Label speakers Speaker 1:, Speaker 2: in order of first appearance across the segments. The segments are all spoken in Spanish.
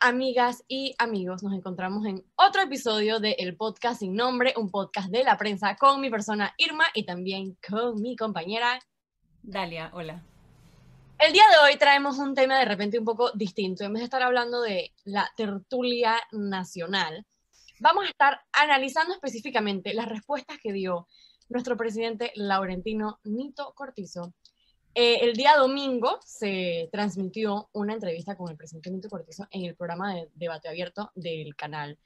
Speaker 1: amigas y amigos. Nos encontramos en otro episodio de El Podcast Sin Nombre, un podcast de la prensa con mi persona Irma y también con mi compañera
Speaker 2: Dalia. Hola.
Speaker 1: El día de hoy traemos un tema de repente un poco distinto. En vez de estar hablando de la tertulia nacional, vamos a estar analizando específicamente las respuestas que dio nuestro presidente Laurentino Nito Cortizo eh, el día domingo se transmitió una entrevista con el presidente Nito Cortizo en el programa de debate abierto del canal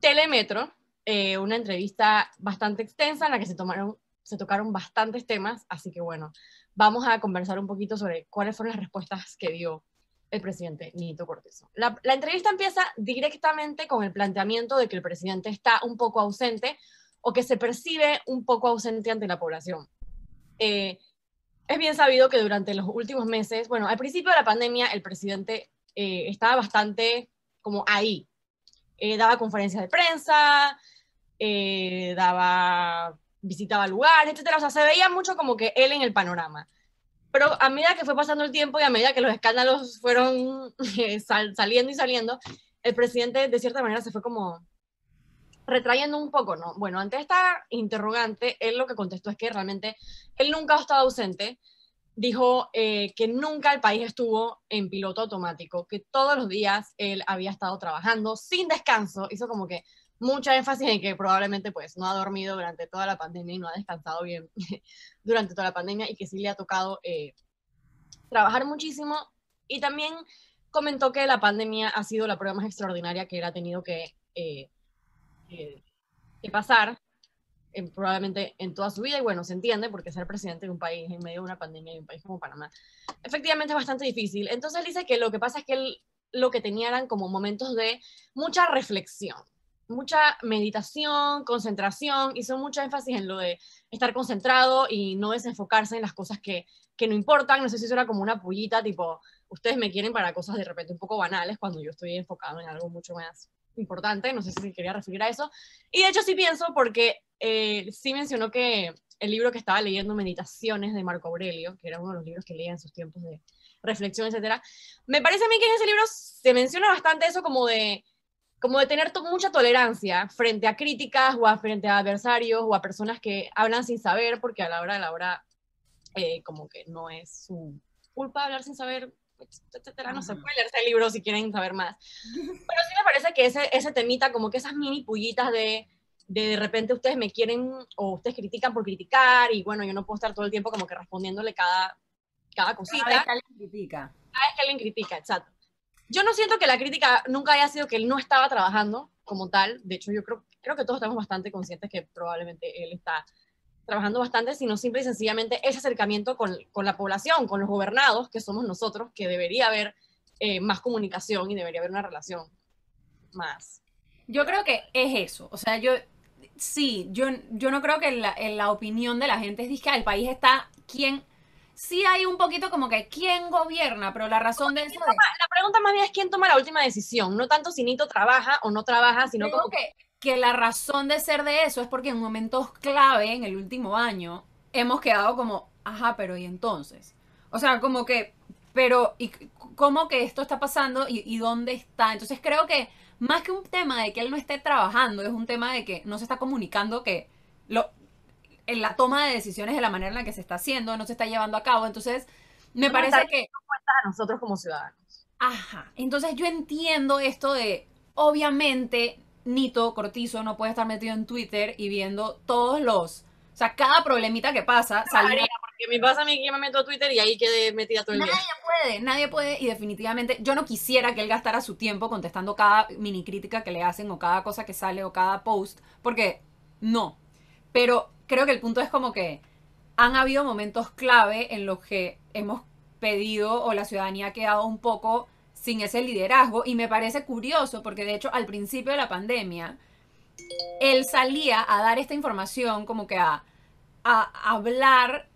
Speaker 1: Telemetro, eh, una entrevista bastante extensa en la que se, tomaron, se tocaron bastantes temas, así que bueno, vamos a conversar un poquito sobre cuáles fueron las respuestas que dio el presidente Nito Cortizo. La, entrevista empieza directamente con el planteamiento de que el presidente está un poco ausente o que se percibe un poco ausente ante la población. Eh, es bien sabido que durante los últimos meses, bueno, al principio de la pandemia, el presidente eh, estaba bastante como ahí. Eh, daba conferencias de prensa, eh, daba, visitaba lugares, etc. O sea, se veía mucho como que él en el panorama. Pero a medida que fue pasando el tiempo y a medida que los escándalos fueron saliendo y saliendo, el presidente de cierta manera se fue como retrayendo un poco, ¿no? Bueno, ante esta interrogante, él lo que contestó es que realmente él nunca ha estado ausente. Dijo eh, que nunca el país estuvo en piloto automático, que todos los días él había estado trabajando sin descanso. Hizo como que mucha énfasis en que probablemente pues no ha dormido durante toda la pandemia y no ha descansado bien durante toda la pandemia y que sí le ha tocado eh, trabajar muchísimo. Y también comentó que la pandemia ha sido la prueba más extraordinaria que él ha tenido que eh, que, pasar probablemente en toda su vida, y bueno, se entiende, porque ser presidente de un país en medio de una pandemia y un país como Panamá, efectivamente es bastante difícil. Entonces dice que lo que pasa es que él lo que tenía eran como momentos de mucha reflexión, mucha meditación, concentración, hizo mucho énfasis en lo de estar concentrado y no desenfocarse en las cosas que, que no importan. No sé si eso era como una pullita, tipo, ustedes me quieren para cosas de repente un poco banales, cuando yo estoy enfocado en algo mucho más importante, no sé si quería referir a eso. Y de hecho sí pienso porque eh, sí mencionó que el libro que estaba leyendo, Meditaciones de Marco Aurelio, que era uno de los libros que leía en sus tiempos de reflexión, etcétera, me parece a mí que en ese libro se menciona bastante eso como de como de tener mucha tolerancia frente a críticas o a, frente a adversarios o a personas que hablan sin saber, porque a la hora de la hora eh, como que no es su culpa hablar sin saber, etcétera, no se puede leer ese libro si quieren saber más. Pero sí me parece que ese, ese temita, como que esas mini pullitas de, de de repente ustedes me quieren o ustedes critican por criticar y bueno, yo no puedo estar todo el tiempo como que respondiéndole cada, cada cosita. Cada
Speaker 2: vez que alguien critica.
Speaker 1: Cada vez que alguien critica, exacto. Yo no siento que la crítica nunca haya sido que él no estaba trabajando como tal. De hecho, yo creo, creo que todos estamos bastante conscientes que probablemente él está trabajando bastante, sino simple y sencillamente ese acercamiento con, con la población, con los gobernados, que somos nosotros, que debería haber eh, más comunicación y debería haber una relación más.
Speaker 2: Yo creo que es eso, o sea, yo sí, yo, yo no creo que la, en la opinión de la gente es que el país está quién sí hay un poquito como que quién gobierna, pero la razón de eso.
Speaker 1: La pregunta más bien es quién toma la última decisión, no tanto si Nito trabaja o no trabaja, sino como
Speaker 2: que que la razón de ser de eso es porque en momentos clave en el último año hemos quedado como, ajá, pero ¿y entonces? O sea, como que, pero, ¿y cómo que esto está pasando y, dónde está? Entonces creo que más que un tema de que él no esté trabajando, es un tema de que no se está comunicando que lo, en la toma de decisiones de la manera en la que se está haciendo, no se está llevando a cabo. Entonces, me parece que...
Speaker 1: a nosotros como ciudadanos.
Speaker 2: Ajá. Entonces yo entiendo esto de, obviamente, Nito Cortizo no puede estar metido en Twitter y viendo todos los. O sea, cada problemita que pasa.
Speaker 1: Salía... Porque me pasa a mí que yo me meto a Twitter y ahí quedé metida todo el
Speaker 2: día. Nadie puede, nadie puede. Y definitivamente, yo no quisiera que él gastara su tiempo contestando cada mini crítica que le hacen o cada cosa que sale o cada post. Porque no. Pero creo que el punto es como que han habido momentos clave en los que hemos pedido o la ciudadanía ha quedado un poco sin ese liderazgo. Y me parece curioso porque de hecho al principio de la pandemia, él salía a dar esta información como que a, a hablar,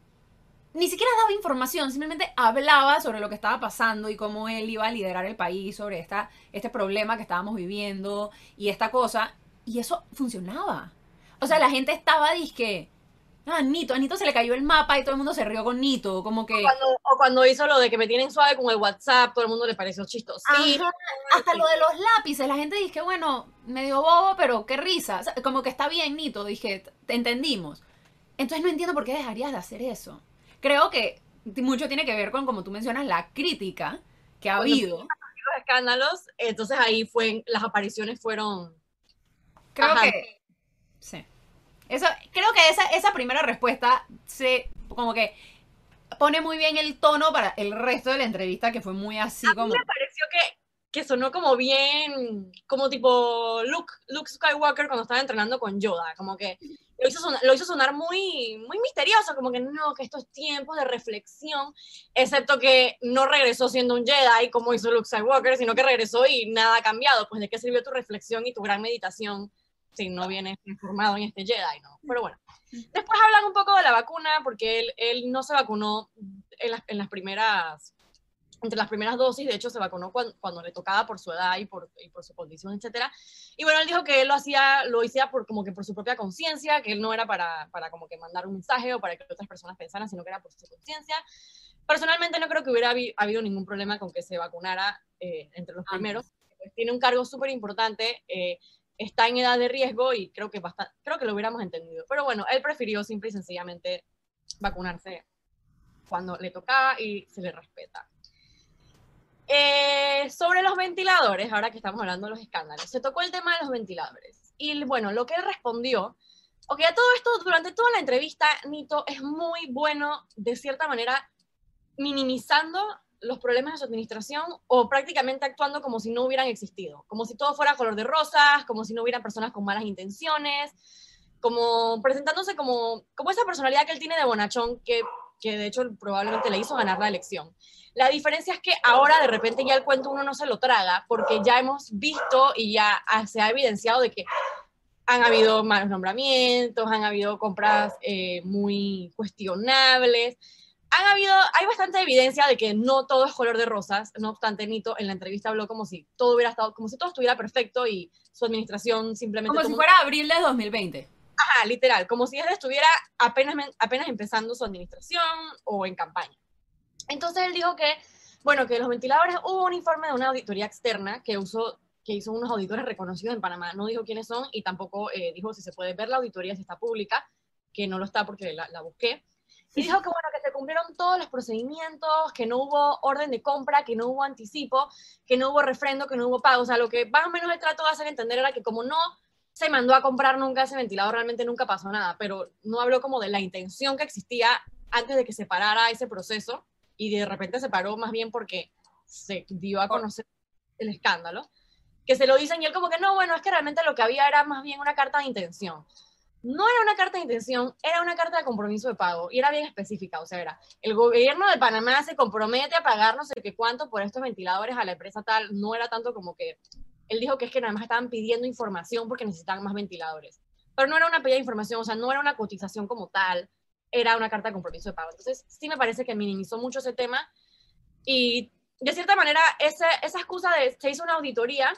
Speaker 2: ni siquiera daba información, simplemente hablaba sobre lo que estaba pasando y cómo él iba a liderar el país, sobre esta, este problema que estábamos viviendo y esta cosa. Y eso funcionaba. O sea, la gente estaba disque, Ah, Nito, a Nito se le cayó el mapa y todo el mundo se rió con Nito, como que...
Speaker 1: O cuando, o cuando hizo lo de que me tienen suave con el WhatsApp, todo el mundo le pareció chistoso. Sí,
Speaker 2: hasta lo de los lápices, la gente dice que bueno, medio bobo, pero qué risa. O sea, como que está bien, Nito, dije, te entendimos. Entonces no entiendo por qué dejarías de hacer eso. Creo que mucho tiene que ver con, como tú mencionas, la crítica que ha
Speaker 1: Cuando
Speaker 2: habido.
Speaker 1: los escándalos, entonces ahí fue, las apariciones fueron...
Speaker 2: Creo
Speaker 1: Ajá.
Speaker 2: que. Sí. Esa, esa primera respuesta se. como que pone muy bien el tono para el resto de la entrevista, que fue muy así como.
Speaker 1: me pareció que, que sonó como bien, como tipo Luke, Luke Skywalker cuando estaba entrenando con Yoda, como que lo hizo sonar, lo hizo sonar muy, muy misterioso, como que no, que estos tiempos de reflexión, excepto que no regresó siendo un Jedi como hizo Luke Skywalker, sino que regresó y nada ha cambiado, pues de qué sirvió tu reflexión y tu gran meditación si no vienes informado en este Jedi, ¿no? Pero bueno. Después hablan un poco de la vacuna, porque él, él no se vacunó en las, en las primeras entre las primeras dosis, de hecho se vacunó cuando, cuando le tocaba por su edad y por, y por su condición, etcétera. Y bueno, él dijo que él lo hacía, lo hacía por, como que por su propia conciencia, que él no era para, para como que mandar un mensaje o para que otras personas pensaran, sino que era por su conciencia. Personalmente no creo que hubiera habi- habido ningún problema con que se vacunara eh, entre los
Speaker 2: Antes.
Speaker 1: primeros. Tiene un cargo súper importante, eh, está en edad de riesgo y creo que, basta- creo que lo hubiéramos entendido. Pero bueno, él prefirió simple y sencillamente vacunarse cuando le tocaba y se le respeta. Eh, sobre los ventiladores, ahora que estamos hablando de los escándalos, se tocó el tema de los ventiladores. Y bueno, lo que él respondió, ok, a todo esto, durante toda la entrevista, Nito es muy bueno, de cierta manera, minimizando los problemas de su administración o prácticamente actuando como si no hubieran existido, como si todo fuera color de rosas, como si no hubieran personas con malas intenciones, como presentándose como, como esa personalidad que él tiene de bonachón que, que de hecho probablemente le hizo ganar la elección. La diferencia es que ahora de repente ya el cuento uno no se lo traga porque ya hemos visto y ya se ha evidenciado de que han habido malos nombramientos, han habido compras eh, muy cuestionables, han habido, hay bastante evidencia de que no todo es color de rosas, no obstante Nito en la entrevista habló como si todo hubiera estado, como si todo estuviera perfecto y su administración simplemente...
Speaker 2: como si
Speaker 1: tomó-
Speaker 2: fuera abril de 2020.
Speaker 1: Ajá, literal, como si él estuviera apenas, apenas empezando su administración o en campaña. Entonces él dijo que, bueno, que los ventiladores, hubo un informe de una auditoría externa que, usó, que hizo unos auditores reconocidos en Panamá, no dijo quiénes son y tampoco eh, dijo si se puede ver la auditoría, si está pública, que no lo está porque la, la busqué. Y dijo que, bueno, que se cumplieron todos los procedimientos, que no hubo orden de compra, que no hubo anticipo, que no hubo refrendo, que no hubo pago. O sea, lo que más o menos él trató de hacer entender era que como no se mandó a comprar nunca ese ventilador, realmente nunca pasó nada, pero no habló como de la intención que existía antes de que se parara ese proceso y de repente se paró más bien porque se dio a conocer el escándalo, que se lo dicen y él como que no, bueno, es que realmente lo que había era más bien una carta de intención. No era una carta de intención, era una carta de compromiso de pago y era bien específica, o sea, era el gobierno de Panamá se compromete a pagar no sé qué cuánto por estos ventiladores a la empresa tal, no era tanto como que él dijo que es que nada más estaban pidiendo información porque necesitaban más ventiladores. Pero no era una pedida de información, o sea, no era una cotización como tal, era una carta de compromiso de pago. Entonces, sí me parece que minimizó mucho ese tema y de cierta manera esa, esa excusa de se hizo una auditoría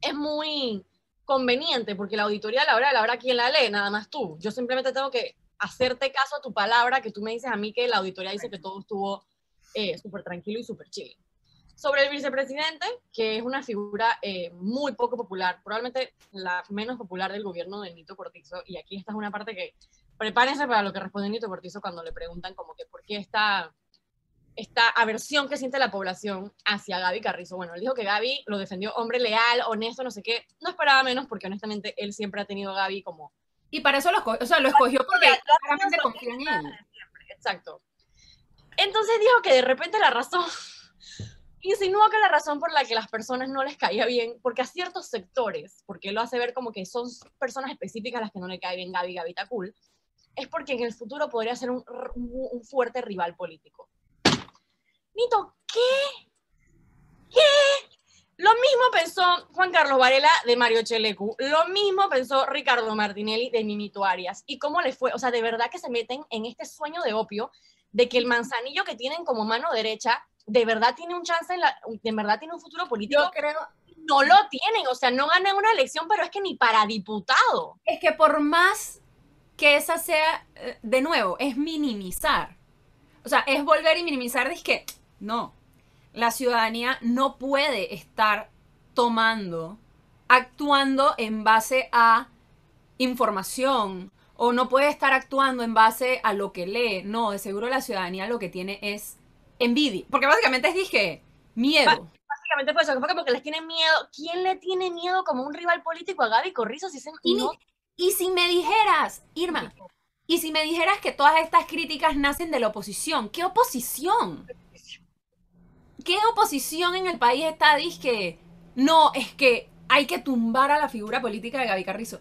Speaker 1: es muy conveniente porque la auditoría a la hora de la hora quién la lee, nada más tú. Yo simplemente tengo que hacerte caso a tu palabra que tú me dices a mí que la auditoría dice que todo estuvo eh, súper tranquilo y súper chill sobre el vicepresidente, que es una figura eh, muy poco popular, probablemente la menos popular del gobierno de Nito Cortizo, y aquí esta es una parte que prepárense para lo que responde Nito Cortizo cuando le preguntan como que por qué esta, esta aversión que siente la población hacia Gaby Carrizo. Bueno, él dijo que Gaby lo defendió hombre leal, honesto, no sé qué, no esperaba menos porque honestamente él siempre ha tenido a Gaby como...
Speaker 2: Y para eso lo, o sea, lo escogió porque claramente confía en él.
Speaker 1: Exacto. Entonces dijo que de repente la razón, insinuó que la razón por la que las personas no les caía bien, porque a ciertos sectores, porque él lo hace ver como que son personas específicas a las que no le cae bien Gaby, Gaby está cool, es porque en el futuro podría ser un fuerte rival político. Nito, ¿qué? ¿Qué? Lo mismo pensó Juan Carlos Varela de Mario Chelecu, lo mismo pensó Ricardo Martinelli de Mimito Arias. ¿Y cómo les fue? O sea, de verdad que se meten en este sueño de opio de que el manzanillo que tienen como mano derecha de verdad tiene un chance, en la, de verdad tiene un futuro político.
Speaker 2: Yo creo,
Speaker 1: No lo tienen, o sea, no ganan una elección, pero es que ni para diputado.
Speaker 2: es que por más que esa sea, eh, de nuevo, es minimizar. O sea, es volver y minimizar, es que no, la ciudadanía no puede estar tomando, actuando en base a información o no puede estar actuando en base a lo que lee. No, de seguro la ciudadanía lo que tiene es envidia. Porque básicamente es, dije, miedo.
Speaker 1: Básicamente fue eso, fue como que les tiene miedo. ¿Quién le tiene miedo como un rival político a Gaby Corrizo? Si se,
Speaker 2: y, y si me dijeras, Irma, y si me dijeras que todas estas críticas nacen de la oposición, ¿qué oposición? ¿Qué oposición en el país está? Dije, no, es que hay que tumbar a la figura política de Gaby Carrizo.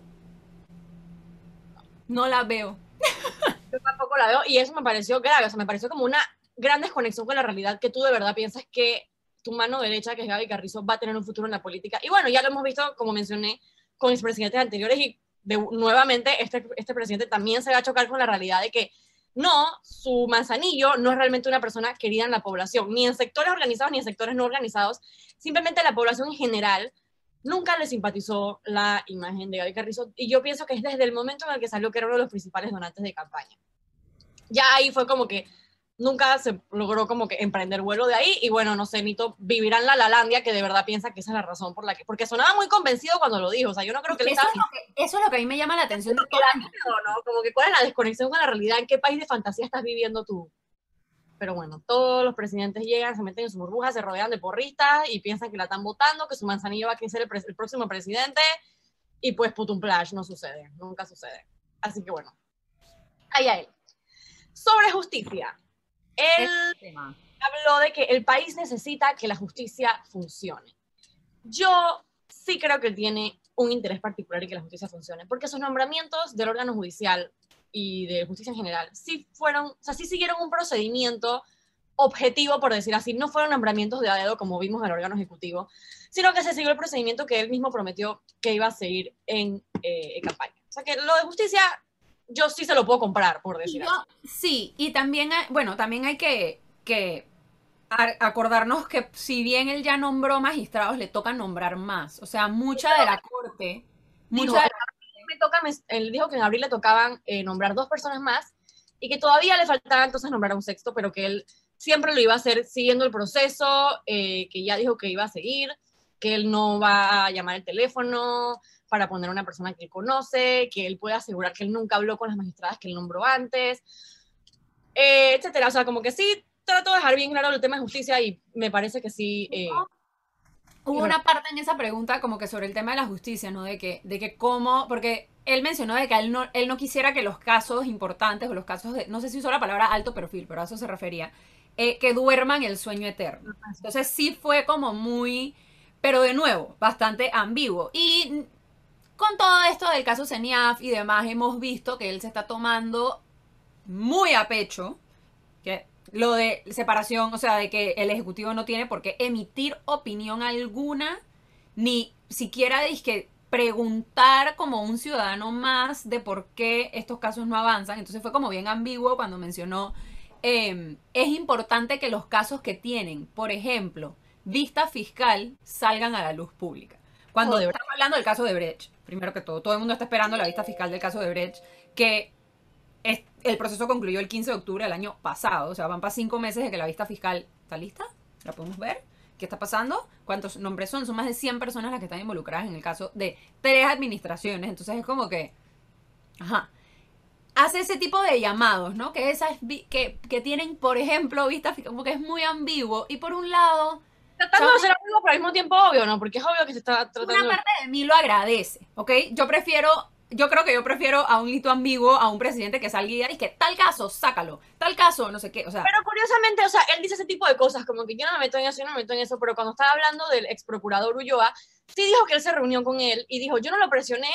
Speaker 2: No la veo.
Speaker 1: Yo tampoco la veo y eso me pareció grave, o sea, me pareció como una gran desconexión con la realidad que tú de verdad piensas que tu mano derecha, que es Gaby Carrizo, va a tener un futuro en la política. Y bueno, ya lo hemos visto, como mencioné, con expresidentes anteriores y nuevamente este, este presidente también se va a chocar con la realidad de que no, su manzanillo no es realmente una persona querida en la población, ni en sectores organizados ni en sectores no organizados, simplemente la población en general nunca le simpatizó la imagen de Gaby Carrizo y yo pienso que es desde el momento en el que salió que era uno de los principales donantes de campaña. Ya ahí fue como que nunca se logró como que emprender vuelo de ahí y bueno, no sé, Nito vivirá en la Lalandia que de verdad piensa que esa es la razón por la que, porque sonaba muy convencido cuando lo dijo, o sea, yo no creo que,
Speaker 2: eso, es lo que eso es lo que a mí me llama la atención de todo
Speaker 1: ¿no? Como que cuál es la desconexión con la realidad, en qué país de fantasía estás viviendo tú. Pero bueno, todos los presidentes llegan, se meten en su burbuja, se rodean de porristas y piensan que la están votando, que su manzanillo va a ser el, próximo presidente y pues putum plash, no sucede, nunca sucede. Así que bueno, ahí a él. Sobre justicia, él habló de que el país necesita que la justicia funcione. Yo sí creo que tiene un interés particular en que la justicia funcione, porque sus nombramientos del órgano judicial y de justicia en general sí fueron, o sea, sí siguieron un procedimiento objetivo, por decir así, no fueron nombramientos de dedo como vimos en el órgano ejecutivo, sino que se siguió el procedimiento que él mismo prometió que iba a seguir en, eh, campaña. O sea que lo de justicia yo sí se lo puedo comprar, por decir
Speaker 2: Sí, y también, hay, bueno, también hay que, que acordarnos que si bien él ya nombró magistrados, le toca nombrar más. O sea, mucha de la corte... Mucha
Speaker 1: me toca, él dijo que en abril le tocaban eh, nombrar dos personas más y que todavía le faltaba entonces nombrar a un sexto, pero que él siempre lo iba a hacer siguiendo el proceso, eh, que ya dijo que iba a seguir, que él no va a llamar el teléfono, para poner a una persona que él conoce, que él pueda asegurar que él nunca habló con las magistradas que él nombró antes, eh, etcétera. O sea, como que sí trato de dejar bien claro el tema de justicia y me parece que sí. Eh,
Speaker 2: Hubo una parte en esa pregunta como que sobre el tema de la justicia, ¿no? De que, de que cómo, porque él mencionó de que él no, él no quisiera que los casos importantes o los casos de, no sé si usó la palabra alto perfil, pero a eso se refería, eh, que duerman el sueño eterno. Entonces sí fue como muy, pero de nuevo, bastante ambiguo. Y con todo esto del caso CENIAF y demás, hemos visto que él se está tomando muy a pecho que lo de separación, o sea, de que el Ejecutivo no tiene por qué emitir opinión alguna, ni siquiera que preguntar como un ciudadano más de por qué estos casos no avanzan. Entonces fue como bien ambiguo cuando mencionó, em, es importante que los casos que tienen, por ejemplo, vista fiscal, salgan a la luz pública. Cuando estamos hablando del caso de Brecht, primero que todo, todo el mundo está esperando la vista fiscal del caso de Brecht, que el proceso concluyó el 15 de octubre del año pasado, o sea, van para cinco meses de que la vista fiscal está lista, la podemos ver. ¿Qué está pasando? ¿Cuántos nombres son? Son más de 100 personas las que están involucradas en el caso de tres administraciones. Entonces es como que, ajá, hace ese tipo de llamados, ¿no? Que esas que, que tienen, por ejemplo, vista como que es muy ambiguo. Y por un lado,
Speaker 1: tratando de ser amigo, pero al mismo tiempo obvio, ¿no? Porque es obvio que se está tratando.
Speaker 2: Una parte de mí lo agradece, ¿ok? Yo prefiero, yo creo que yo prefiero a un hito ambiguo, a un presidente que salga y que tal caso, sácalo, tal caso, no sé qué, o sea.
Speaker 1: Pero curiosamente, o sea, él dice ese tipo de cosas, como que yo no me meto en eso, yo no me meto en eso, pero cuando estaba hablando del ex procurador Ulloa, sí dijo que él se reunió con él y dijo, yo no lo presioné,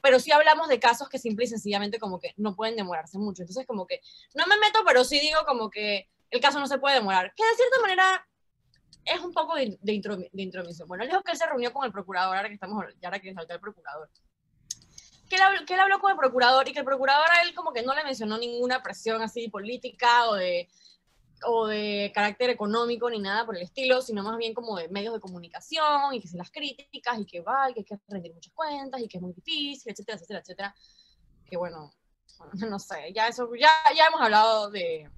Speaker 1: pero sí hablamos de casos que simple y sencillamente como que no pueden demorarse mucho. Entonces, como que no me meto, pero sí digo como que el caso no se puede demorar. Que de cierta manera es un poco de, de, intromisión. Bueno, él dijo que él se reunió con el procurador, ahora que estamos, ahora que salta el procurador. Que él, habló, que él habló con el procurador y que el procurador a él como que no le mencionó ninguna presión así política o de, o de carácter económico ni nada por el estilo, sino más bien como de medios de comunicación y que se las críticas y que va, y que hay que rendir muchas cuentas y que es muy difícil, etcétera, etcétera, etcétera. Que bueno, no sé, ya eso, ya, ya hemos hablado de,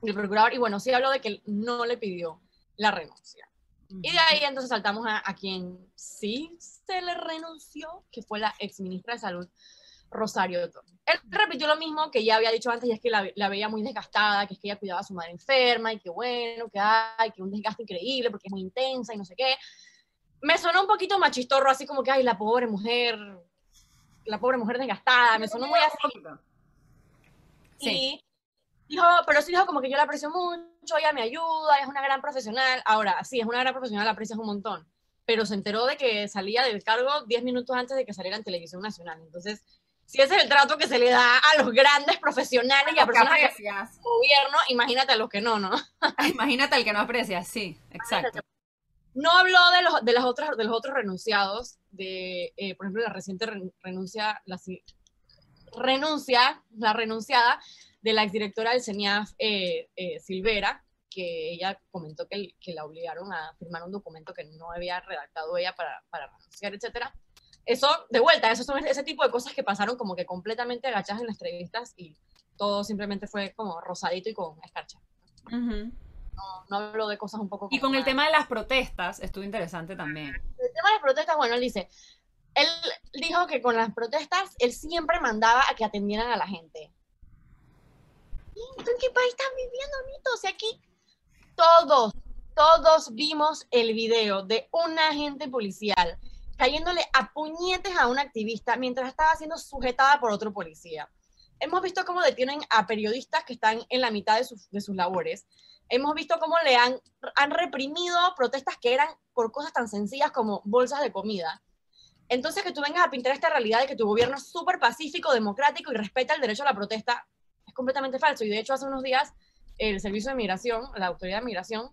Speaker 1: del procurador y bueno, sí habló de que no le pidió la renuncia. Y de ahí entonces saltamos a, a, quien sí se le renunció, que fue la ex ministra de Salud, Rosario Él repitió lo mismo que ya había dicho antes, y es que la, la, veía muy desgastada, que es que ella cuidaba a su madre enferma, y que bueno, que hay, que un desgaste increíble porque es muy intensa y no sé qué. Me sonó un poquito machistorro, así como que, ay, la pobre mujer, la pobre mujer desgastada, me sonó muy así. Sí. Y dijo, pero sí dijo como que yo la aprecio mucho, ella me ayuda, es una gran profesional. Ahora, sí, es una gran profesional, la aprecias un montón. Pero se enteró de que salía del cargo 10 minutos antes de que saliera en televisión nacional. Entonces, si ese es el trato que se le da a los grandes profesionales y a personas que aprecias. gobierno, imagínate a los que no, ¿no?
Speaker 2: imagínate al que no aprecias, sí, exacto.
Speaker 1: No habló de los, de, las otras, de los otros renunciados, de, eh, por ejemplo, la reciente renuncia, la, renuncia, la renunciada de la exdirectora del CENIAF, eh, eh, Silvera, que ella comentó que, que, la obligaron a firmar un documento que no había redactado ella para, para renunciar, etcétera. Eso, de vuelta, eso son ese tipo de cosas que pasaron como que completamente agachadas en las entrevistas y todo simplemente fue como rosadito y con escarcha. no, no hablo de cosas un poco...
Speaker 2: Y con el tema de las protestas, estuvo interesante también.
Speaker 1: El tema de las protestas, bueno, él dice, él dijo que con las protestas él siempre mandaba a que atendieran a la gente. ¿En qué país están viviendo, Nito? O sea, aquí todos, todos vimos el video de un agente policial cayéndole a puñetes a una activista mientras estaba siendo sujetada por otro policía. Hemos visto cómo detienen a periodistas que están en la mitad de sus, de sus labores. Hemos visto cómo le han, han reprimido protestas que eran por cosas tan sencillas como bolsas de comida. Entonces, que tú vengas a pintar esta realidad de que tu gobierno es súper pacífico, democrático y respeta el derecho a la protesta, es completamente falso. Y de hecho, hace unos días, el Servicio de Migración, la Autoridad de Migración,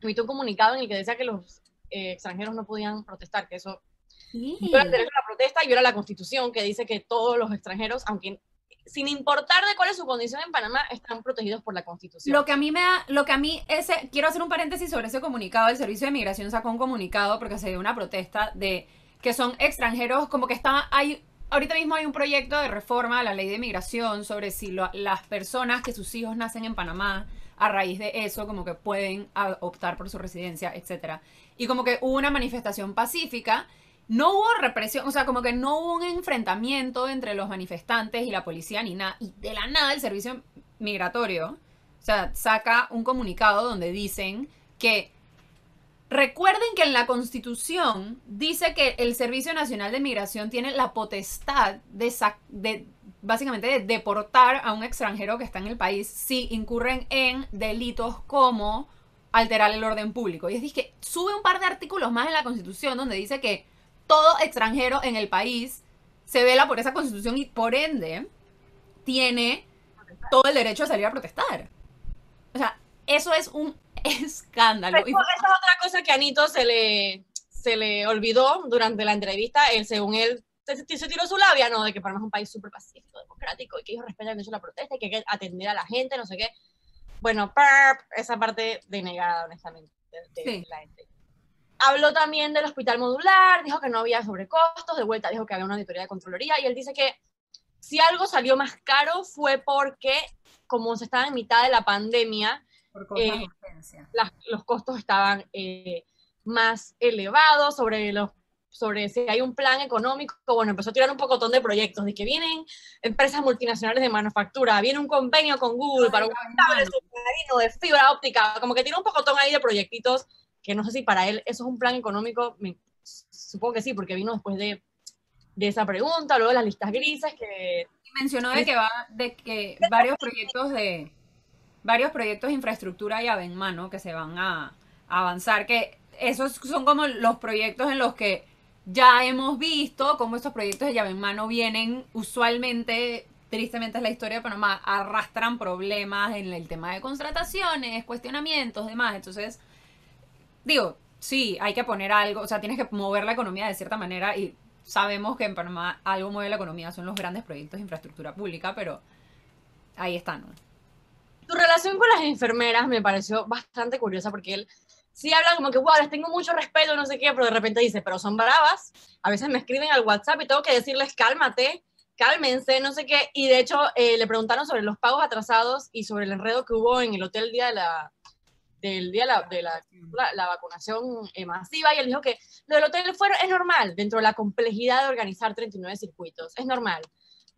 Speaker 1: emitió un comunicado en el que decía que los eh, extranjeros no podían protestar, que eso Sí. el derecho a la protesta y viola la constitución que dice que todos los extranjeros, aunque sin importar de cuál es su condición en Panamá, están protegidos por la Constitución.
Speaker 2: Lo que a mí me da, lo que a mí ese, quiero hacer un paréntesis sobre ese comunicado, el Servicio de Migración sacó un comunicado porque se dio una protesta de que son extranjeros, como que está, hay, ahorita mismo hay un proyecto de reforma a la ley de migración sobre si las personas que sus hijos nacen en Panamá, a raíz de eso, como que pueden optar por su residencia, etcétera. Y como que hubo una manifestación pacífica no hubo represión, o sea, como que no hubo un enfrentamiento entre los manifestantes y la policía ni nada. Y de la nada el servicio migratorio, o sea, saca un comunicado donde dicen que recuerden que en la Constitución dice que el Servicio Nacional de Migración tiene la potestad de, de básicamente de deportar a un extranjero que está en el país si incurren en delitos como alterar el orden público. Y es que sube un par de artículos más en la Constitución donde dice que todo extranjero en el país se vela por esa constitución y por ende tiene todo el derecho a salir a protestar. O sea, eso es un escándalo.
Speaker 1: esa es otra cosa que a Anito se le, se le olvidó durante la entrevista. Él, según él, se, tiró su labia, ¿no? De que Panamá es un país súper pacífico, democrático y que ellos respetan a la protesta y que hay que atender a la gente, no sé qué. Bueno, perp, esa parte denegada, honestamente, de, la gente. Habló también del hospital modular, dijo que no había sobrecostos, de vuelta dijo que había una auditoría de controloría y él dice que si algo salió más caro fue porque como se estaba en mitad de la pandemia, eh, los costos estaban eh, más elevados sobre los sobre si hay un plan económico, bueno, empezó a tirar un pocotón de proyectos, de que vienen empresas multinacionales de manufactura, viene un convenio con Google para un cable submarino de fibra óptica, como que tiene un pocotón ahí de proyectitos que no sé si para él eso es un plan económico, supongo que sí, porque vino después de, de esa pregunta, luego las listas grises que...
Speaker 2: Mencionó de que va, de que varios proyectos de varios proyectos de infraestructura ya ven mano que se van a, avanzar, que esos son como los proyectos en los que ya hemos visto cómo estos proyectos de llave en mano vienen usualmente, tristemente es la historia de Panamá, arrastran problemas en el tema de contrataciones, cuestionamientos, demás. Entonces, digo, sí, hay que poner algo, o sea, tienes que mover la economía de cierta manera y sabemos que en Panamá algo mueve la economía, son los grandes proyectos de infraestructura pública, pero ahí están, ¿no?
Speaker 1: Tu relación con las enfermeras me pareció bastante curiosa porque él sí habla como que, wow, les tengo mucho respeto, no sé qué, pero de repente dice, pero son bravas. A veces me escriben al WhatsApp y tengo que decirles, cálmate, cálmense, no sé qué. Y de hecho, eh, le preguntaron sobre los pagos atrasados y sobre el enredo que hubo en el hotel el día de la, del día de la, de la, la- la vacunación eh, masiva. Y él dijo que lo del hotel fue, es normal dentro de la complejidad de organizar 39 circuitos. Es normal.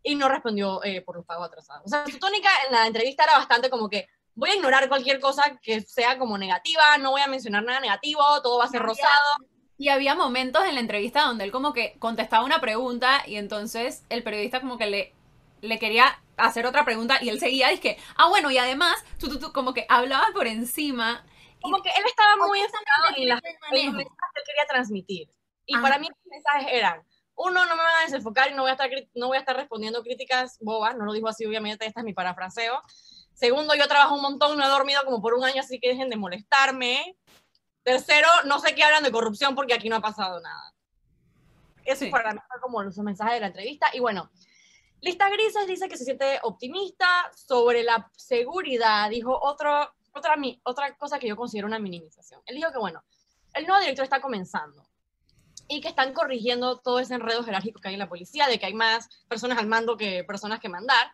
Speaker 1: Y no respondió eh, por los pagos atrasados. O sea, su tónica en la entrevista era bastante como que voy a ignorar cualquier cosa que sea como negativa, no voy a mencionar nada negativo, todo va a ser
Speaker 2: Había-
Speaker 1: rosado.
Speaker 2: Y había momentos en la entrevista donde él como que contestaba una pregunta y entonces el periodista como que le, le quería hacer otra pregunta y él seguía y es que, ah, bueno, y además, tú, tú, tú, como que hablaba por encima.
Speaker 1: Como que él estaba muy enfocado en las en los mensajes que él quería transmitir. Y
Speaker 2: Ajá.
Speaker 1: para mí los mensajes eran, uno, no me van a desenfocar y no voy a estar, no voy a estar respondiendo críticas bobas, no lo dijo así, obviamente, este es mi parafraseo. Segundo, yo trabajo un montón, no he dormido como por un año, así que dejen de molestarme. Tercero, no sé qué hablan de corrupción porque aquí no ha pasado nada. Eso
Speaker 2: Sí.
Speaker 1: para mí fue como los mensajes de la entrevista. Y bueno, Lista Grises dice que se siente optimista sobre la seguridad. Dijo otro, otra, otra cosa que yo considero una minimización. Él dijo que, bueno, el nuevo director está comenzando y que están corrigiendo todo ese enredo jerárquico que hay en la policía, de que hay más personas al mando que personas que mandar.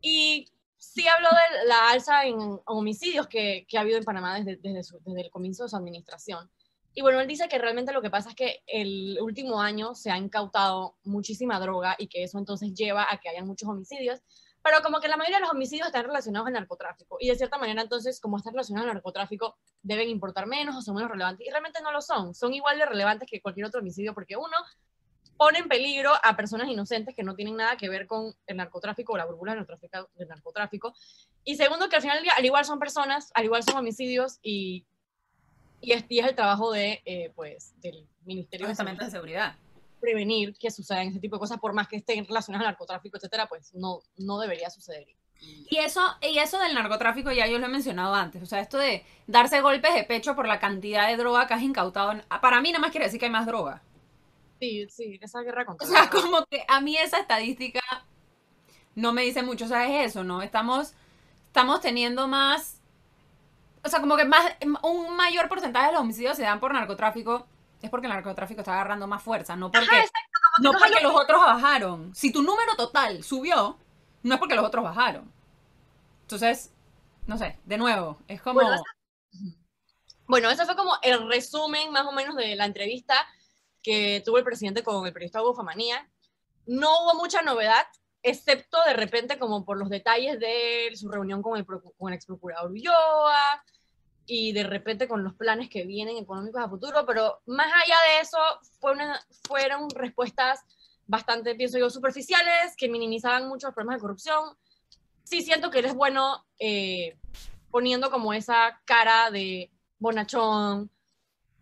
Speaker 1: Y sí habló de la alza en homicidios que, que ha habido en Panamá desde, desde, su- desde el comienzo de su administración. Y bueno, él dice que realmente lo que pasa es que el último año se ha incautado muchísima droga y que eso entonces lleva a que hayan muchos homicidios, pero como que la mayoría de los homicidios están relacionados al narcotráfico y de cierta manera entonces como están relacionados al narcotráfico deben importar menos o son menos relevantes y realmente no lo son, son igual de relevantes que cualquier otro homicidio porque uno pone en peligro a personas inocentes que no tienen nada que ver con el narcotráfico o la burbuja del narcotráfico, del narcotráfico. Y segundo, que al final al igual son personas, al igual son homicidios y, y, es, y es el trabajo de, eh, pues, del Ministerio de
Speaker 2: de seguridad.
Speaker 1: Prevenir que sucedan ese tipo de cosas, por más que estén relacionadas al narcotráfico, etcétera, pues no, no debería suceder.
Speaker 2: Y eso, y eso del narcotráfico ya yo lo he mencionado antes. O sea, esto de darse golpes de pecho por la cantidad de droga que has incautado. Para mí nada más quiere decir que hay más droga.
Speaker 1: Sí, sí, esa guerra contra
Speaker 2: O sea, como que a mí esa estadística no me dice mucho. O sea, es eso, ¿no? Estamos, estamos teniendo más. O sea, como que más, un mayor porcentaje de los homicidios se dan por narcotráfico. Es porque el narcotráfico está agarrando más fuerza, no porque,
Speaker 1: Ajá, exacto,
Speaker 2: no
Speaker 1: que
Speaker 2: porque los otros bajaron. Si tu número total subió, no es porque los otros bajaron. Entonces, no sé, de nuevo, es como.
Speaker 1: Bueno, Bueno, ese fue como el resumen más o menos de la entrevista que tuvo el presidente con el periodista Hugo Famanía. No hubo mucha novedad, excepto de repente como por los detalles de su reunión con el, con el ex procurador Ulloa y de repente con los planes que vienen económicos a futuro, pero más allá de eso fue fueron respuestas bastante, pienso yo, superficiales, que minimizaban mucho los problemas de corrupción. Sí siento que él es bueno eh, poniendo como esa cara de bonachón,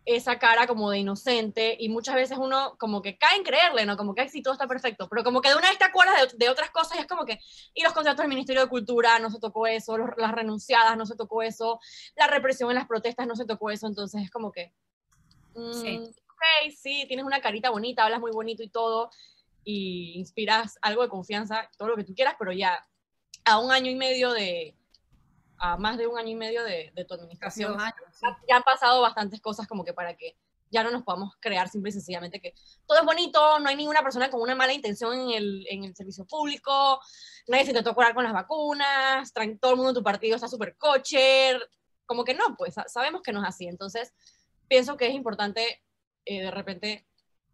Speaker 1: esa cara como de inocente, y muchas veces uno como que cae en creerle, ¿no? Como que "Ay, sí, todo está perfecto, pero como que de una vez te acuerdas de, de otras cosas y es como que, y los contratos del Ministerio de Cultura, no se tocó eso, los- las renunciadas, no se tocó eso, la represión en las protestas, no se tocó eso, entonces es como que, mm,
Speaker 2: Sí.
Speaker 1: ok, sí, tienes una carita bonita, hablas muy bonito y todo, y inspiras algo de confianza, todo lo que tú quieras, pero ya a un año y medio de, a más de un año y medio de, de tu administración,
Speaker 2: años, sí.
Speaker 1: ya- ya han pasado bastantes cosas como que para que ya no nos podamos crear simple y sencillamente que todo es bonito, no hay ninguna persona con una mala intención en el, en el servicio público, nadie se intentó curar con las vacunas, todo el mundo en tu partido está súper cocher, como que no, pues sa- sabemos que no es así, entonces pienso que es importante eh, de repente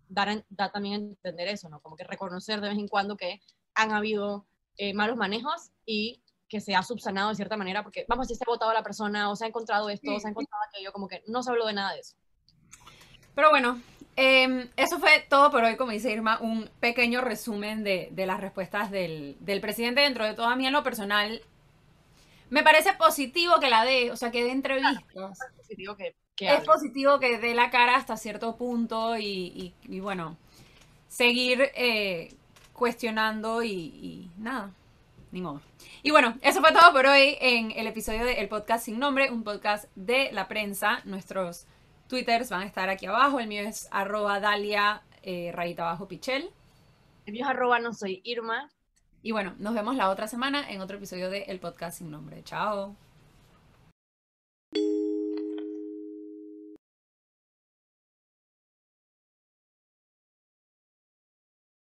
Speaker 1: dar, dar también a entender eso, ¿no? Como que reconocer de vez en cuando que han habido eh, malos manejos y que se ha subsanado de cierta manera, porque vamos, si se ha votado a la persona, o se ha encontrado esto, o se ha encontrado aquello, como que no se habló de nada de eso.
Speaker 2: Pero bueno, eh, eso fue todo por hoy, como dice Irma, un pequeño resumen de, de las respuestas del, del presidente. Dentro de todo, a mí en lo personal, me parece positivo que la dé, o sea, que dé entrevistas.
Speaker 1: Positivo que, que
Speaker 2: Es positivo que dé la cara hasta cierto punto y, y- y bueno, seguir eh, cuestionando y, y nada, ni modo. Y bueno, eso fue todo por hoy en el episodio del podcast sin nombre, un podcast de la prensa. Nuestros twitters van a estar aquí abajo. El mío es arroba dalia eh, rayita abajo pichel.
Speaker 1: El mío es arroba no soy Irma.
Speaker 2: Y bueno, nos vemos la otra semana en otro episodio del podcast sin nombre. Chao.